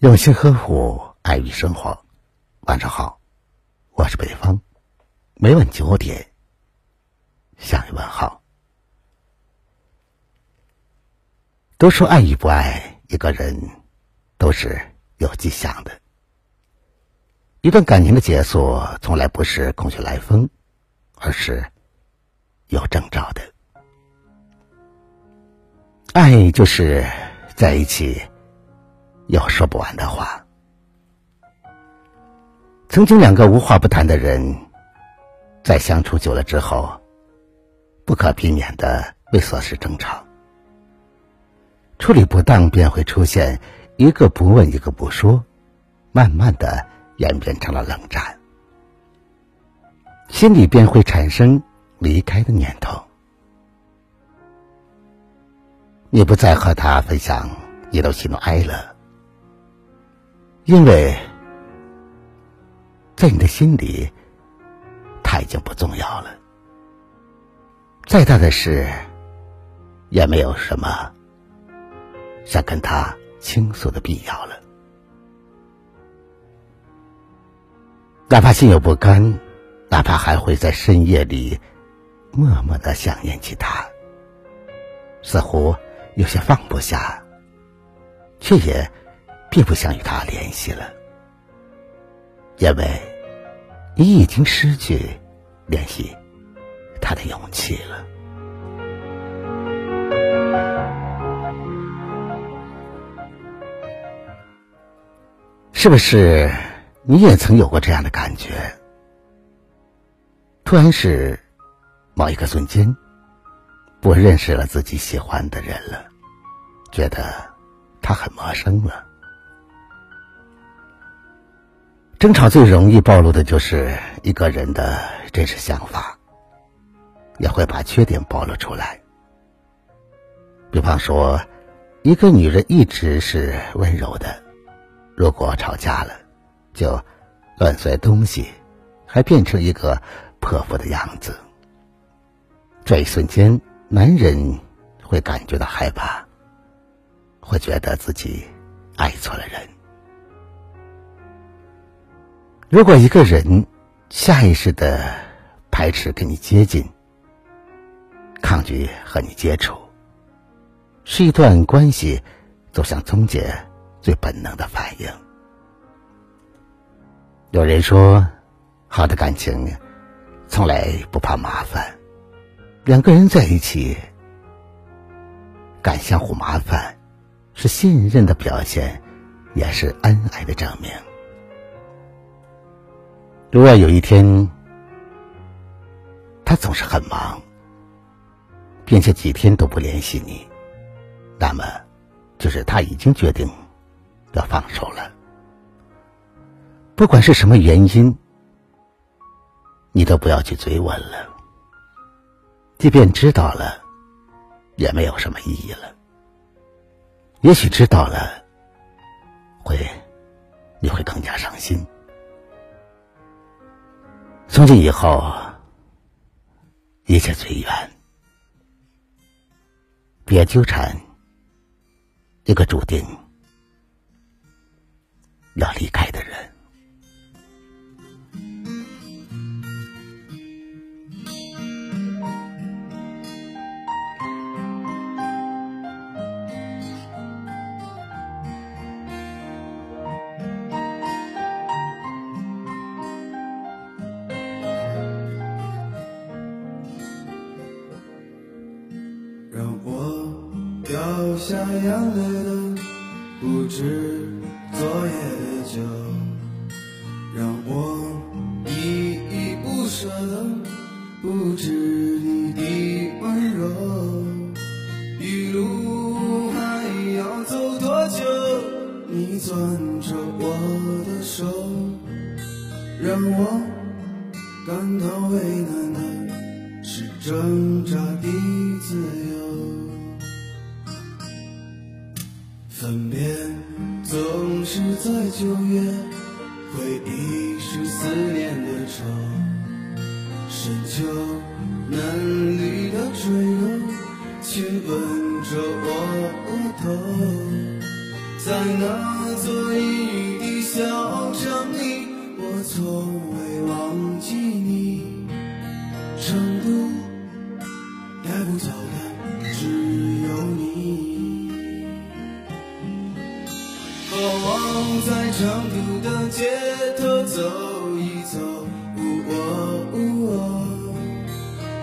用心呵护，爱与生活。晚上好，我是北方。每晚九点向你问好。都说爱与不爱一个人都是有迹象的。一段感情的结束，从来不是空穴来风，而是有征兆的。爱就是在一起。有说不完的话。曾经两个无话不谈的人，在相处久了之后，不可避免的为琐事争吵。处理不当，便会出现一个不问，一个不说，慢慢的演变成了冷战，心里便会产生离开的念头。你不再和他分享你的喜怒哀乐。因为，在你的心里，他已经不重要了。再大的事，也没有什么想跟他倾诉的必要了。哪怕心有不甘，哪怕还会在深夜里默默的想念起他，似乎有些放不下，却也。并不想与他联系了，因为你已经失去联系他的勇气了。是不是你也曾有过这样的感觉？突然是某一个瞬间，不认识了自己喜欢的人了，觉得他很陌生了。争吵最容易暴露的就是一个人的真实想法，也会把缺点暴露出来。比方说，一个女人一直是温柔的，如果吵架了，就乱摔东西，还变成一个泼妇的样子。这一瞬间，男人会感觉到害怕，会觉得自己爱错了人。如果一个人下意识的排斥跟你接近，抗拒和你接触，是一段关系走向终结最本能的反应。有人说，好的感情从来不怕麻烦，两个人在一起敢相互麻烦，是信任的表现，也是恩爱的证明。如果有一天，他总是很忙，并且几天都不联系你，那么就是他已经决定要放手了。不管是什么原因，你都不要去追问了。即便知道了，也没有什么意义了。也许知道了，会你会更加伤心。从今以后，一切随缘，别纠缠一个注定要离开。的人。掉下眼泪的不止昨夜的酒，让我依依不舍的不止你的温柔。一路还要走多久？你攥着我的手，让我感到为难的是挣扎的深秋嫩绿的垂柳亲吻着我。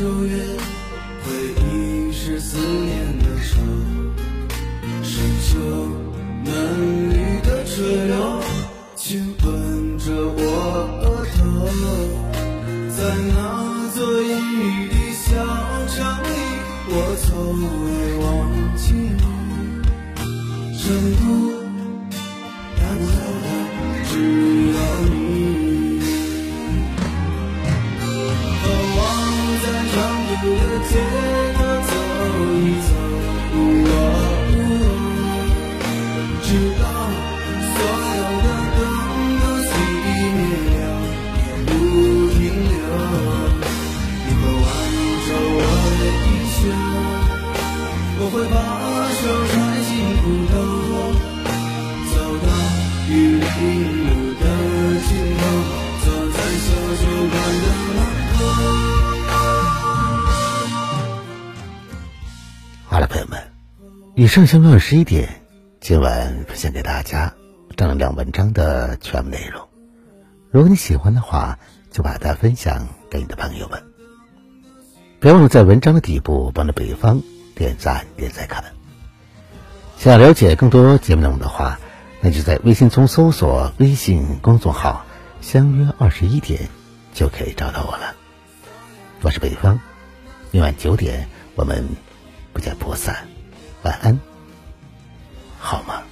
在以上相约二十一点，今晚分享给大家正能量文章的全部内容。如果你喜欢的话，就把它分享给你的朋友们。别忘了在文章的底部帮着北方点赞、点赞看。想了解更多节目内容的话，那就在微信中搜索微信公众号“相约二十一点”，就可以找到我了。我是北方，明晚九点我们不见不散。晚安，好吗？